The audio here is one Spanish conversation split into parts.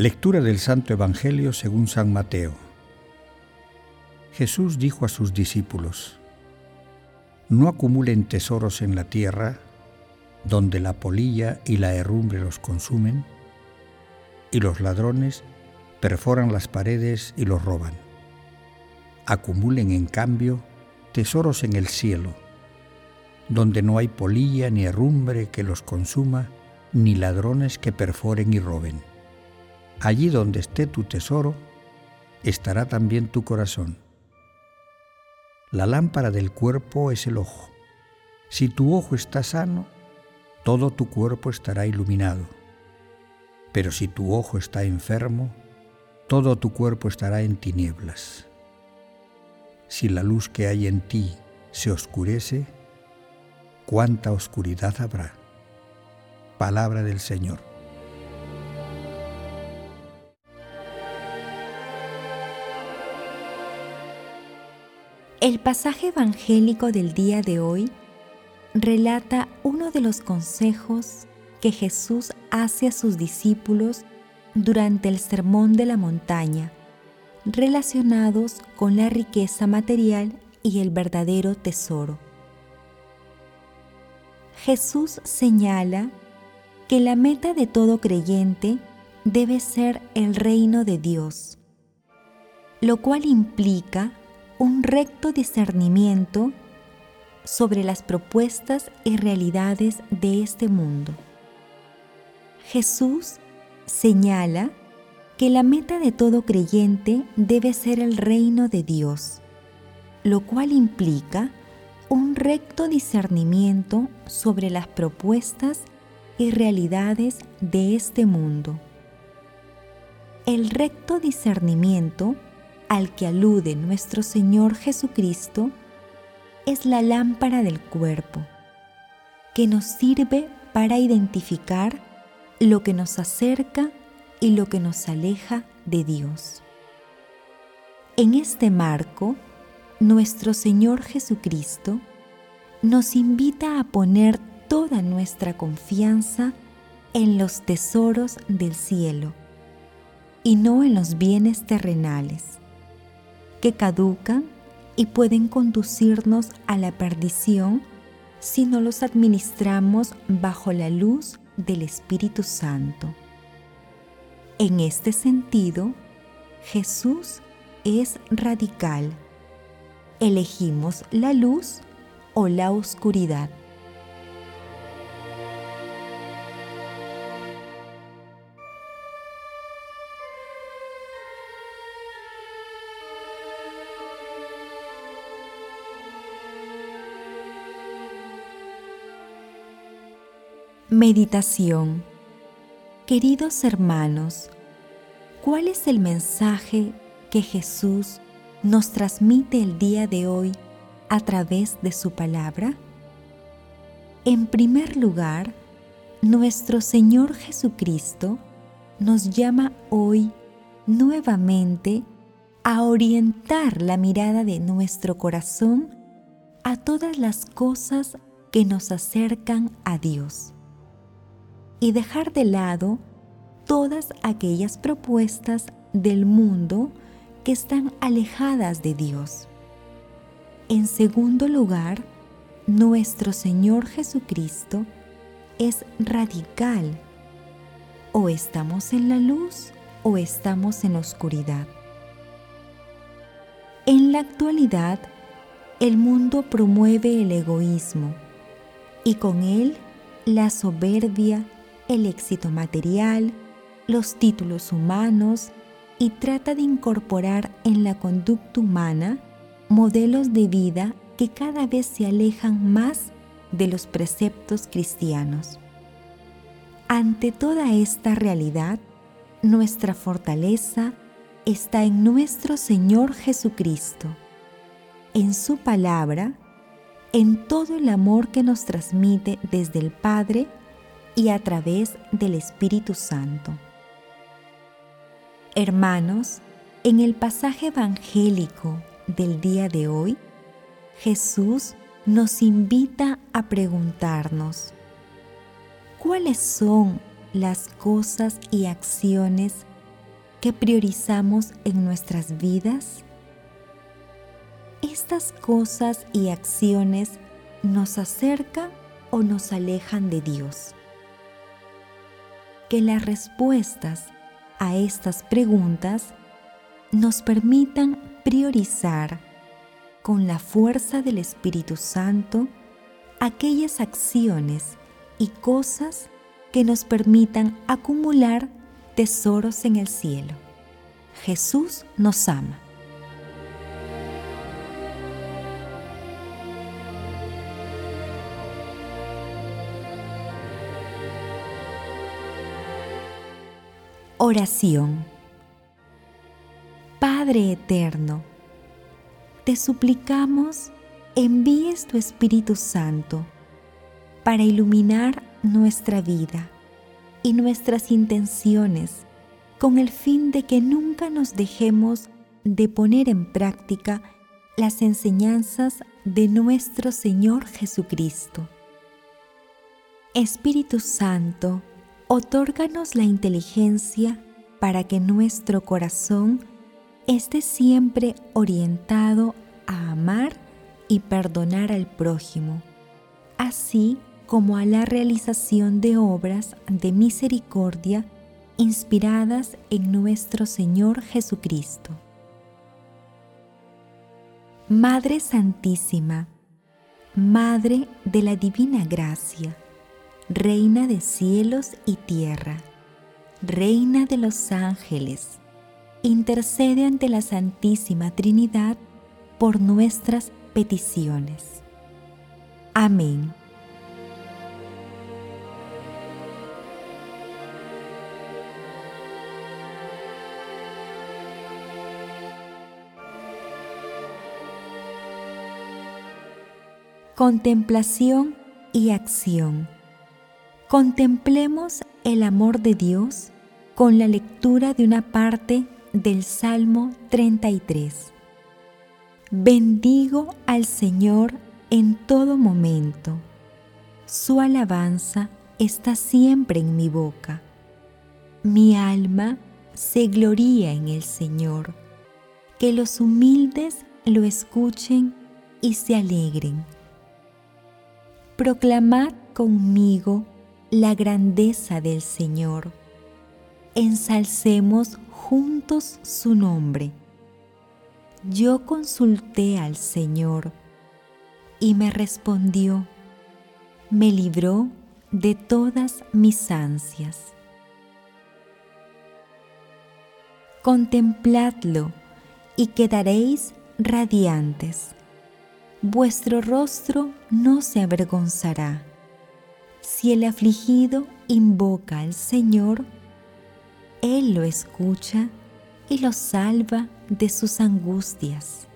Lectura del Santo Evangelio según San Mateo. Jesús dijo a sus discípulos, No acumulen tesoros en la tierra, donde la polilla y la herrumbre los consumen, y los ladrones perforan las paredes y los roban. Acumulen, en cambio, tesoros en el cielo, donde no hay polilla ni herrumbre que los consuma, ni ladrones que perforen y roben Allí donde esté tu tesoro, estará también tu corazón. La lámpara del cuerpo es el ojo. Si tu ojo está sano, todo tu cuerpo estará iluminado. Pero si tu ojo está enfermo, todo tu cuerpo estará en tinieblas. Si la luz que hay en ti se oscurece, cuánta oscuridad habrá. Palabra del Señor. El pasaje evangélico del día de hoy relata uno de los consejos que Jesús hace a sus discípulos durante el Sermón de la Montaña, relacionados con la riqueza material y el verdadero tesoro. Jesús señala que la meta de todo creyente debe ser el reino de Dios, lo cual implica un recto discernimiento sobre las propuestas y realidades de este mundo. Jesús señala que la meta de todo creyente debe ser el reino de Dios, lo cual implica un recto discernimiento sobre las propuestas y realidades de este mundo. El recto discernimiento al que alude nuestro Señor Jesucristo es la lámpara del cuerpo, que nos sirve para identificar lo que nos acerca y lo que nos aleja de Dios. En este marco, nuestro Señor Jesucristo nos invita a poner toda nuestra confianza en los tesoros del cielo y no en los bienes terrenales que caducan y pueden conducirnos a la perdición si no los administramos bajo la luz del Espíritu Santo. En este sentido, Jesús es radical. Elegimos la luz o la oscuridad. Meditación Queridos hermanos, ¿cuál es el mensaje que Jesús nos transmite el día de hoy a través de su palabra? En primer lugar, nuestro Señor Jesucristo nos llama hoy nuevamente a orientar la mirada de nuestro corazón a todas las cosas que nos acercan a Dios y dejar de lado todas aquellas propuestas del mundo que están alejadas de Dios. En segundo lugar, nuestro Señor Jesucristo es radical. O estamos en la luz o estamos en oscuridad. En la actualidad, el mundo promueve el egoísmo y con él la soberbia, el éxito material, los títulos humanos y trata de incorporar en la conducta humana modelos de vida que cada vez se alejan más de los preceptos cristianos. Ante toda esta realidad, nuestra fortaleza está en nuestro Señor Jesucristo, en su palabra, en todo el amor que nos transmite desde el Padre y a través del Espíritu Santo. Hermanos, en el pasaje evangélico del día de hoy, Jesús nos invita a preguntarnos, ¿cuáles son las cosas y acciones que priorizamos en nuestras vidas? ¿Estas cosas y acciones nos acercan o nos alejan de Dios? Que las respuestas a estas preguntas nos permitan priorizar con la fuerza del Espíritu Santo aquellas acciones y cosas que nos permitan acumular tesoros en el cielo. Jesús nos ama. Oración Padre Eterno, te suplicamos envíes tu Espíritu Santo para iluminar nuestra vida y nuestras intenciones con el fin de que nunca nos dejemos de poner en práctica las enseñanzas de nuestro Señor Jesucristo. Espíritu Santo, otórganos la inteligencia para que nuestro corazón esté siempre orientado a amar y perdonar al prójimo, así como a la realización de obras de misericordia inspiradas en nuestro Señor Jesucristo. Madre Santísima, Madre de la Divina Gracia, Reina de cielos y tierra, Reina de los ángeles, intercede ante la Santísima Trinidad por nuestras peticiones. Amén. Contemplación y acción. Contemplemos el amor de Dios con la lectura de una parte del Salmo 33. Bendigo al Señor en todo momento. Su alabanza está siempre en mi boca. Mi alma se gloría en el Señor. Que los humildes lo escuchen y se alegren. Proclamad conmigo la grandeza del Señor. Ensalcemos juntos su nombre. Yo consulté al Señor y me respondió, me libró de todas mis ansias. Contempladlo y quedaréis radiantes. Vuestro rostro no se avergonzará. Si el afligido invoca al Señor, él lo escucha y lo salva de sus angustias.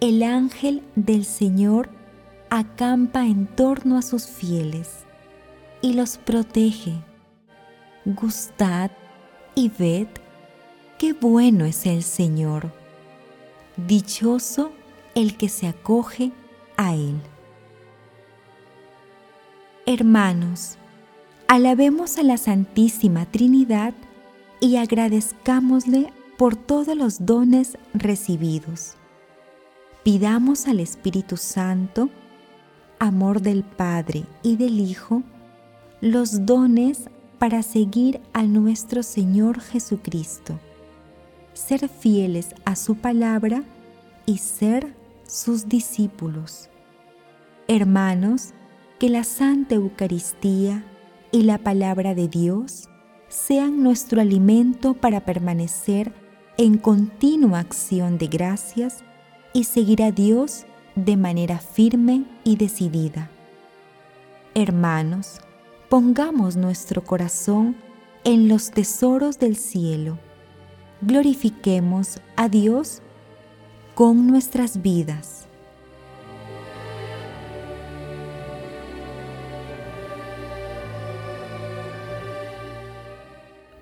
El ángel del Señor acampa en torno a sus fieles y los protege. Gustad y ved qué bueno es el Señor. Dichoso el que se acoge a Él. Hermanos, Alabemos a la Santísima Trinidad y agradezcámosle por todos los dones recibidos. Pidamos al Espíritu Santo, amor del Padre y del Hijo, los dones para seguir a nuestro Señor Jesucristo, ser fieles a su palabra y ser sus discípulos. Hermanos, que la Santa Eucaristía y la palabra de Dios sean nuestro alimento para permanecer en continua acción de gracias y seguir a Dios de manera firme y decidida. Hermanos, pongamos nuestro corazón en los tesoros del cielo. Glorifiquemos a Dios con nuestras vidas.